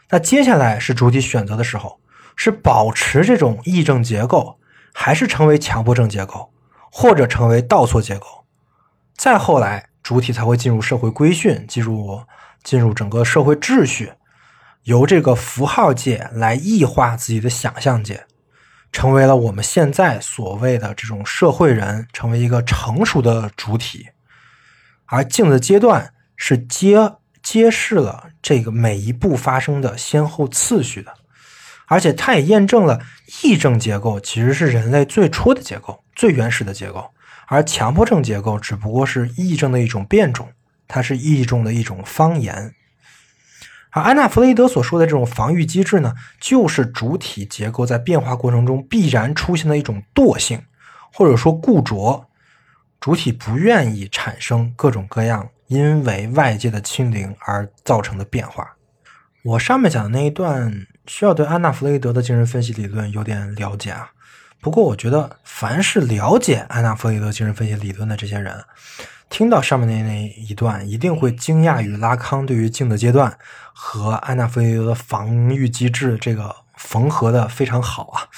那接下来是主体选择的时候，是保持这种癔症结构，还是成为强迫症结构，或者成为倒错结构。再后来，主体才会进入社会规训，进入进入整个社会秩序，由这个符号界来异化自己的想象界，成为了我们现在所谓的这种社会人，成为一个成熟的主体。而镜子阶段是揭揭示了这个每一步发生的先后次序的，而且它也验证了癔症结构其实是人类最初的结构、最原始的结构。而强迫症结构只不过是癔症的一种变种，它是癔症的一种方言。而安娜·弗雷德所说的这种防御机制呢，就是主体结构在变化过程中必然出现的一种惰性，或者说固着。主体不愿意产生各种各样因为外界的侵凌而造成的变化。我上面讲的那一段需要对安娜·弗雷德的精神分析理论有点了解啊。不过，我觉得凡是了解安娜·弗雷德精神分析理论的这些人，听到上面的那一段，一定会惊讶于拉康对于静的阶段和安娜·弗雷德的防御机制这个缝合的非常好啊！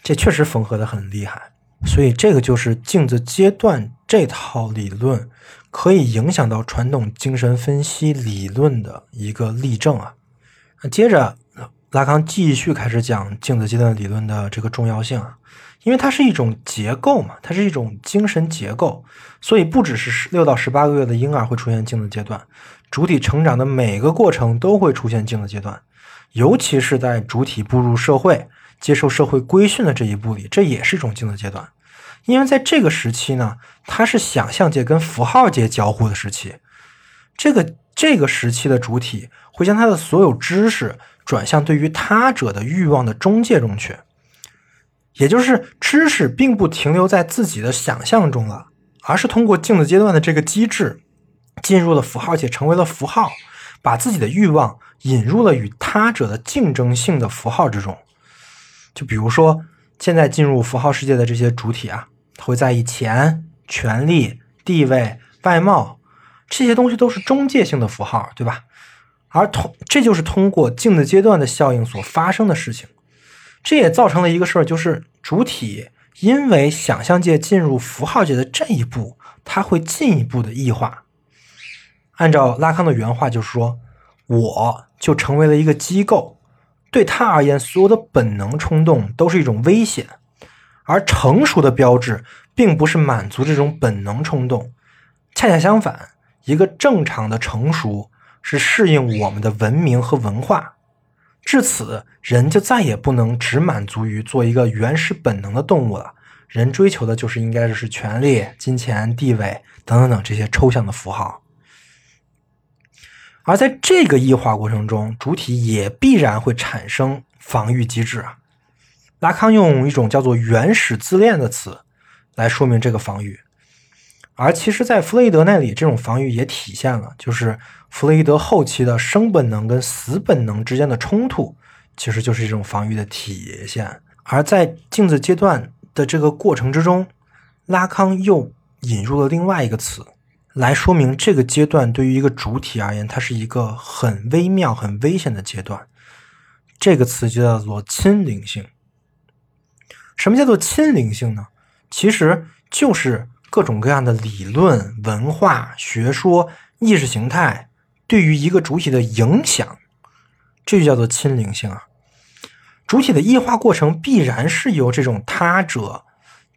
这确实缝合的很厉害。所以，这个就是镜子阶段这套理论可以影响到传统精神分析理论的一个例证啊。接着。拉康继续开始讲镜子阶段理论的这个重要性啊，因为它是一种结构嘛，它是一种精神结构，所以不只是六到十八个月的婴儿会出现镜子阶段，主体成长的每个过程都会出现镜子阶段，尤其是在主体步入社会、接受社会规训的这一步里，这也是一种镜子阶段，因为在这个时期呢，它是想象界跟符号界交互的时期，这个这个时期的主体会将他的所有知识。转向对于他者的欲望的中介中去，也就是知识并不停留在自己的想象中了，而是通过镜子阶段的这个机制，进入了符号且，成为了符号，把自己的欲望引入了与他者的竞争性的符号之中。就比如说，现在进入符号世界的这些主体啊，会在意钱、权力、地位、外貌这些东西，都是中介性的符号，对吧？而通，这就是通过镜子阶段的效应所发生的事情，这也造成了一个事儿，就是主体因为想象界进入符号界的这一步，它会进一步的异化。按照拉康的原话，就是说，我就成为了一个机构，对他而言，所有的本能冲动都是一种危险，而成熟的标志并不是满足这种本能冲动，恰恰相反，一个正常的成熟。是适应我们的文明和文化，至此，人就再也不能只满足于做一个原始本能的动物了。人追求的就是应该是权力、金钱、地位等等等这些抽象的符号。而在这个异化过程中，主体也必然会产生防御机制啊。拉康用一种叫做“原始自恋”的词来说明这个防御。而其实，在弗洛伊德那里，这种防御也体现了，就是弗洛伊德后期的生本能跟死本能之间的冲突，其实就是这种防御的体现。而在镜子阶段的这个过程之中，拉康又引入了另外一个词，来说明这个阶段对于一个主体而言，它是一个很微妙、很危险的阶段。这个词就叫做亲灵性。什么叫做亲灵性呢？其实就是。各种各样的理论、文化、学说、意识形态对于一个主体的影响，这就叫做亲灵性啊。主体的异化过程必然是由这种他者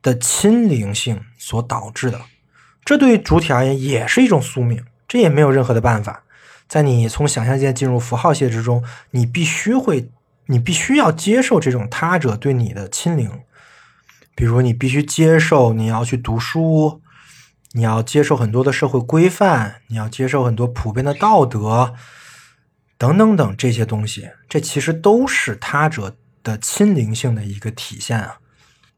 的亲灵性所导致的，这对主体而言也是一种宿命，这也没有任何的办法。在你从想象界进入符号界之中，你必须会，你必须要接受这种他者对你的亲灵。比如，你必须接受你要去读书，你要接受很多的社会规范，你要接受很多普遍的道德，等等等这些东西，这其实都是他者的亲灵性的一个体现啊。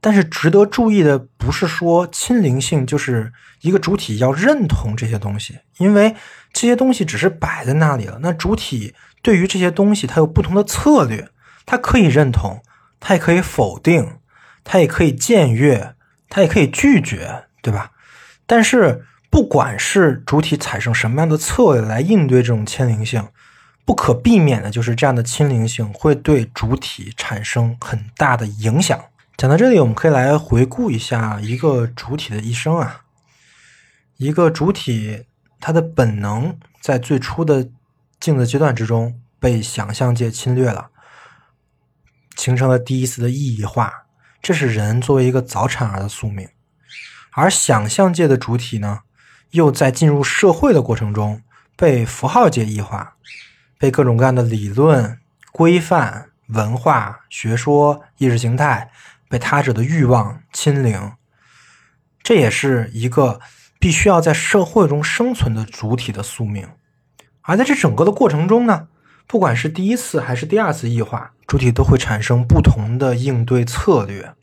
但是值得注意的不是说亲灵性就是一个主体要认同这些东西，因为这些东西只是摆在那里了。那主体对于这些东西，它有不同的策略，它可以认同，它也可以否定。它也可以僭越，它也可以拒绝，对吧？但是，不管是主体采用什么样的策略来应对这种亲灵性，不可避免的就是这样的亲灵性会对主体产生很大的影响。讲到这里，我们可以来回顾一下一个主体的一生啊。一个主体，它的本能在最初的镜子阶段之中被想象界侵略了，形成了第一次的意义化。这是人作为一个早产儿的宿命。而想象界的主体呢，又在进入社会的过程中被符号界异化，被各种各样的理论、规范、文化、学说、意识形态。被他者的欲望侵凌，这也是一个必须要在社会中生存的主体的宿命。而在这整个的过程中呢，不管是第一次还是第二次异化，主体都会产生不同的应对策略，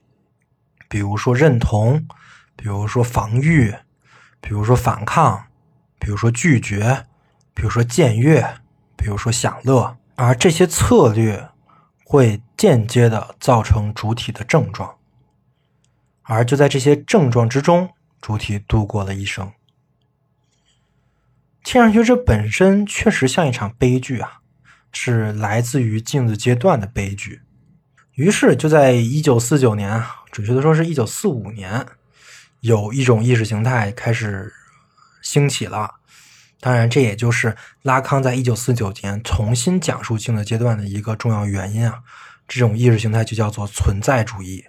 比如说认同，比如说防御，比如说反抗，比如说拒绝，比如说僭越，比如说享乐。而这些策略。会间接的造成主体的症状，而就在这些症状之中，主体度过了一生。听上去这本身确实像一场悲剧啊，是来自于镜子阶段的悲剧。于是就在一九四九年，准确的说是一九四五年，有一种意识形态开始兴起了。当然，这也就是拉康在一九四九年重新讲述镜子阶段的一个重要原因啊。这种意识形态就叫做存在主义。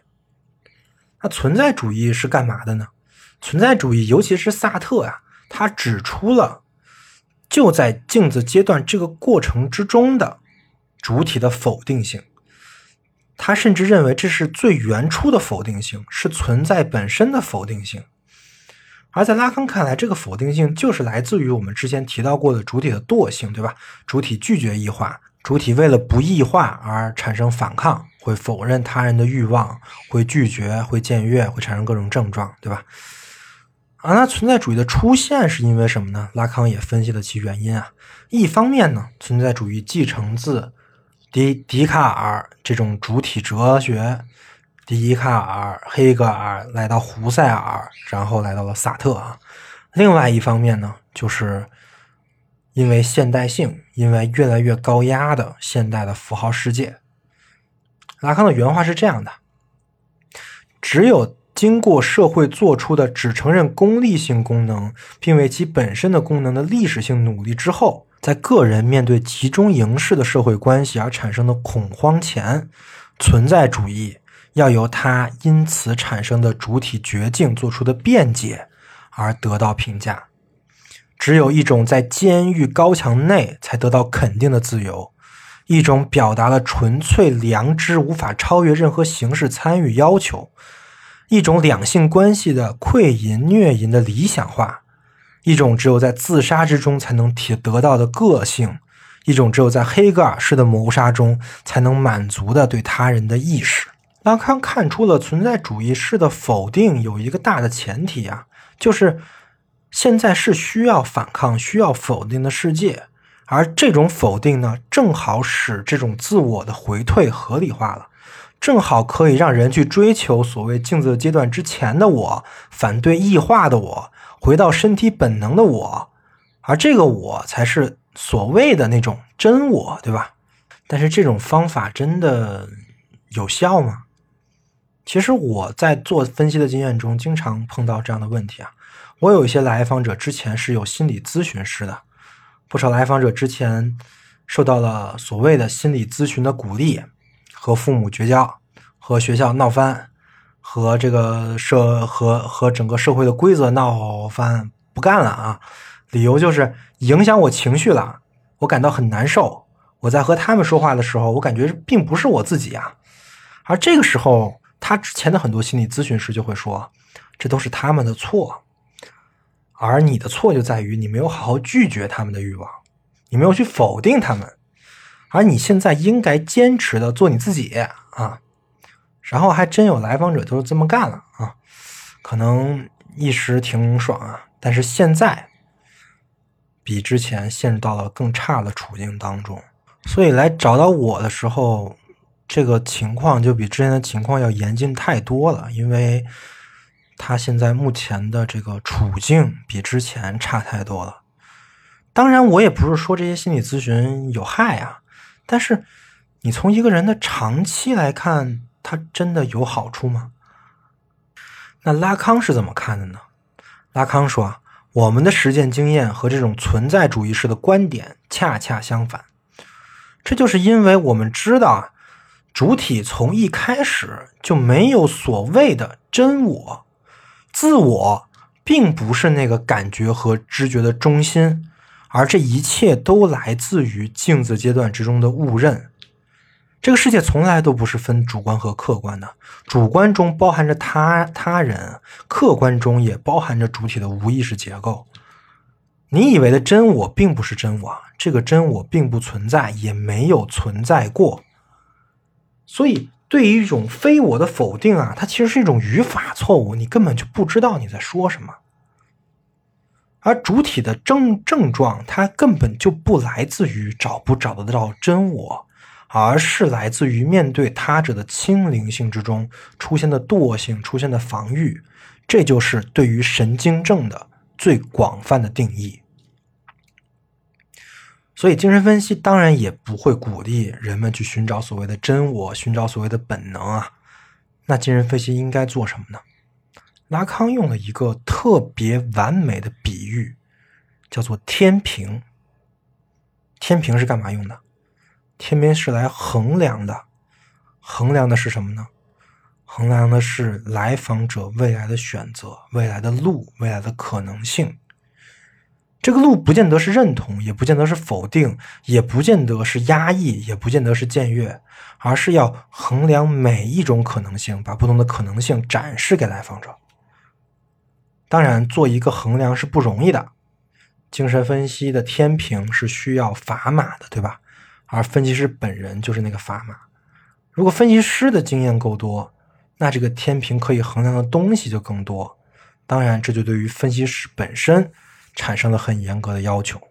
那存在主义是干嘛的呢？存在主义，尤其是萨特呀，他指出了就在镜子阶段这个过程之中的主体的否定性。他甚至认为这是最原初的否定性，是存在本身的否定性。而在拉康看来，这个否定性就是来自于我们之前提到过的主体的惰性，对吧？主体拒绝异化，主体为了不异化而产生反抗，会否认他人的欲望，会拒绝，会僭越，会产生各种症状，对吧？啊，那存在主义的出现是因为什么呢？拉康也分析了其原因啊。一方面呢，存在主义继承自笛笛卡尔这种主体哲学。笛卡尔、黑格尔来到胡塞尔，然后来到了萨特啊。另外一方面呢，就是因为现代性，因为越来越高压的现代的符号世界。拉康的原话是这样的：只有经过社会做出的只承认功利性功能，并为其本身的功能的历史性努力之后，在个人面对集中营式的社会关系而产生的恐慌前，存在主义。要由他因此产生的主体绝境做出的辩解而得到评价。只有一种在监狱高墙内才得到肯定的自由，一种表达了纯粹良知无法超越任何形式参与要求，一种两性关系的窥淫虐淫的理想化，一种只有在自杀之中才能体得到的个性，一种只有在黑格尔式的谋杀中才能满足的对他人的意识。拉康看出了存在主义式的否定有一个大的前提啊，就是现在是需要反抗、需要否定的世界，而这种否定呢，正好使这种自我的回退合理化了，正好可以让人去追求所谓镜子阶段之前的我，反对异化的我，回到身体本能的我，而这个我才是所谓的那种真我，对吧？但是这种方法真的有效吗？其实我在做分析的经验中，经常碰到这样的问题啊。我有一些来访者之前是有心理咨询师的，不少来访者之前受到了所谓的心理咨询的鼓励，和父母绝交，和学校闹翻，和这个社和和整个社会的规则闹翻，不干了啊。理由就是影响我情绪了，我感到很难受。我在和他们说话的时候，我感觉并不是我自己啊。而这个时候。他之前的很多心理咨询师就会说，这都是他们的错，而你的错就在于你没有好好拒绝他们的欲望，你没有去否定他们，而你现在应该坚持的做你自己啊。然后还真有来访者都是这么干了啊，可能一时挺爽啊，但是现在比之前陷入到了更差的处境当中，所以来找到我的时候。这个情况就比之前的情况要严峻太多了，因为他现在目前的这个处境比之前差太多了。当然，我也不是说这些心理咨询有害啊，但是你从一个人的长期来看，他真的有好处吗？那拉康是怎么看的呢？拉康说啊，我们的实践经验和这种存在主义式的观点恰恰相反。这就是因为我们知道啊，主体从一开始就没有所谓的真我，自我并不是那个感觉和知觉的中心，而这一切都来自于镜子阶段之中的误认。这个世界从来都不是分主观和客观的，主观中包含着他他人，客观中也包含着主体的无意识结构。你以为的真我并不是真我，这个真我并不存在，也没有存在过。所以，对于一种非我的否定啊，它其实是一种语法错误，你根本就不知道你在说什么。而主体的症症状，它根本就不来自于找不找得到真我。而是来自于面对他者的轻灵性之中出现的惰性、出现的防御，这就是对于神经症的最广泛的定义。所以，精神分析当然也不会鼓励人们去寻找所谓的真我，寻找所谓的本能啊。那精神分析应该做什么呢？拉康用了一个特别完美的比喻，叫做天平。天平是干嘛用的？天平是来衡量的，衡量的是什么呢？衡量的是来访者未来的选择、未来的路、未来的可能性。这个路不见得是认同，也不见得是否定，也不见得是压抑，也不见得是僭越，而是要衡量每一种可能性，把不同的可能性展示给来访者。当然，做一个衡量是不容易的。精神分析的天平是需要砝码的，对吧？而分析师本人就是那个砝码。如果分析师的经验够多，那这个天平可以衡量的东西就更多。当然，这就对于分析师本身产生了很严格的要求。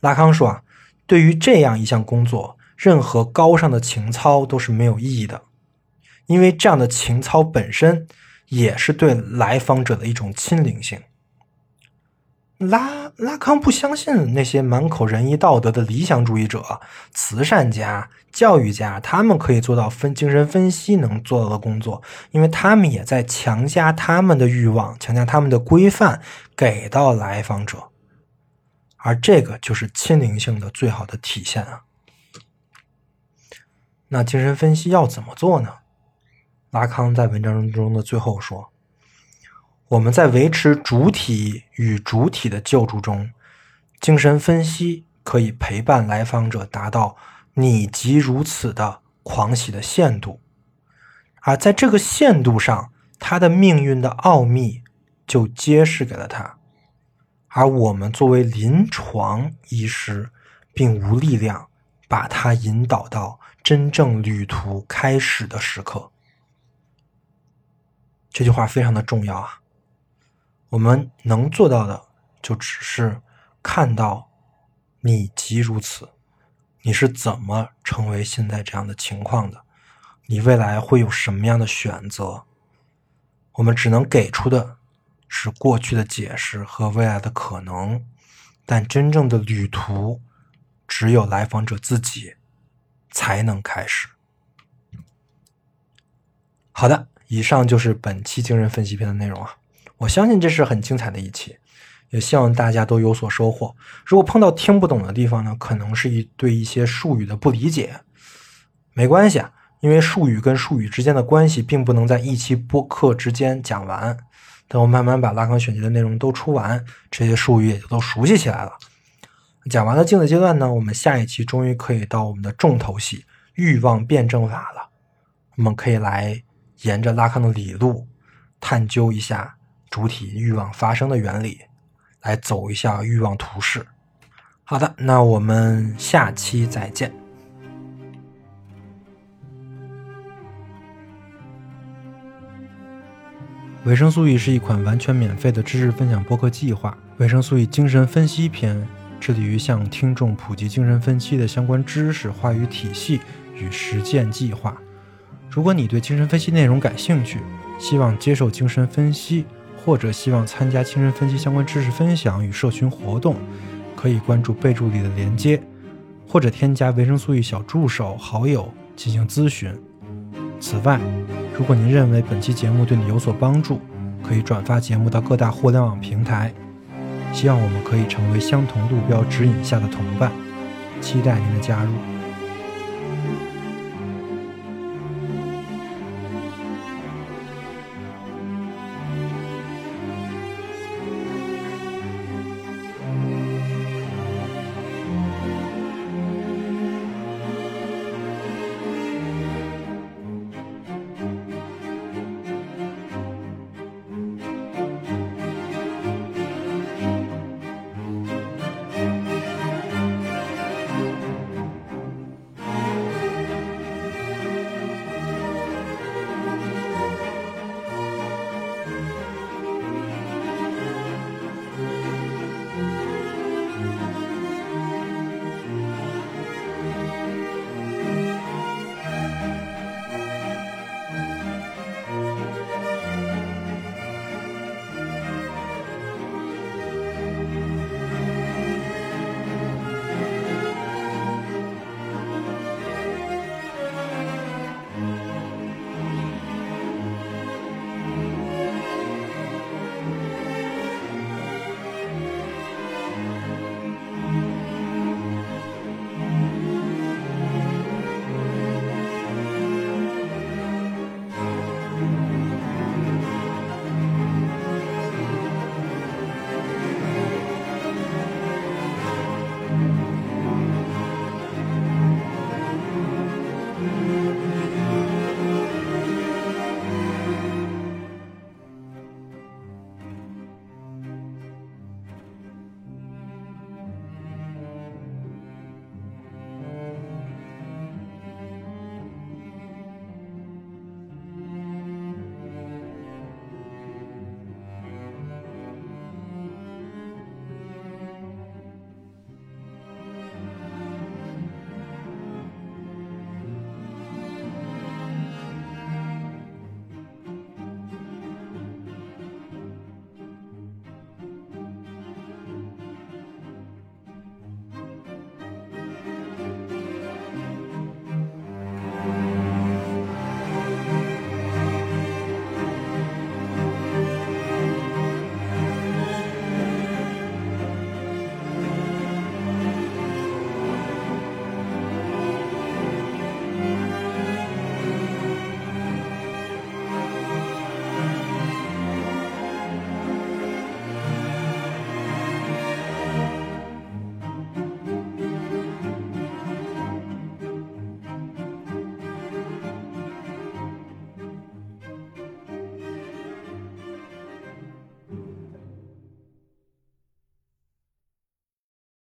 拉康说啊，对于这样一项工作，任何高尚的情操都是没有意义的，因为这样的情操本身也是对来访者的一种亲临性。拉拉康不相信那些满口仁义道德的理想主义者、慈善家、教育家，他们可以做到分精神分析能做到的工作，因为他们也在强加他们的欲望、强加他们的规范给到来访者，而这个就是亲灵性的最好的体现啊。那精神分析要怎么做呢？拉康在文章中的最后说。我们在维持主体与主体的救助中，精神分析可以陪伴来访者达到“你即如此”的狂喜的限度，而在这个限度上，他的命运的奥秘就揭示给了他，而我们作为临床医师，并无力量把他引导到真正旅途开始的时刻。这句话非常的重要啊！我们能做到的，就只是看到你即如此，你是怎么成为现在这样的情况的？你未来会有什么样的选择？我们只能给出的是过去的解释和未来的可能，但真正的旅途，只有来访者自己才能开始。好的，以上就是本期精神分析篇的内容啊。我相信这是很精彩的一期，也希望大家都有所收获。如果碰到听不懂的地方呢，可能是一对一些术语的不理解，没关系啊，因为术语跟术语之间的关系并不能在一期播客之间讲完。等我慢慢把拉康选集的内容都出完，这些术语也就都熟悉起来了。讲完了镜子阶段呢，我们下一期终于可以到我们的重头戏——欲望辩证法了。我们可以来沿着拉康的理路探究一下。主体欲望发生的原理，来走一下欲望图式。好的，那我们下期再见。维生素 E 是一款完全免费的知识分享播客计划。维生素 E 精神分析篇致力于向听众普及精神分析的相关知识、话语体系与实践计划。如果你对精神分析内容感兴趣，希望接受精神分析。或者希望参加精神分析相关知识分享与社群活动，可以关注备注里的连接，或者添加维生素 E 小助手好友进行咨询。此外，如果您认为本期节目对你有所帮助，可以转发节目到各大互联网平台。希望我们可以成为相同路标指引下的同伴，期待您的加入。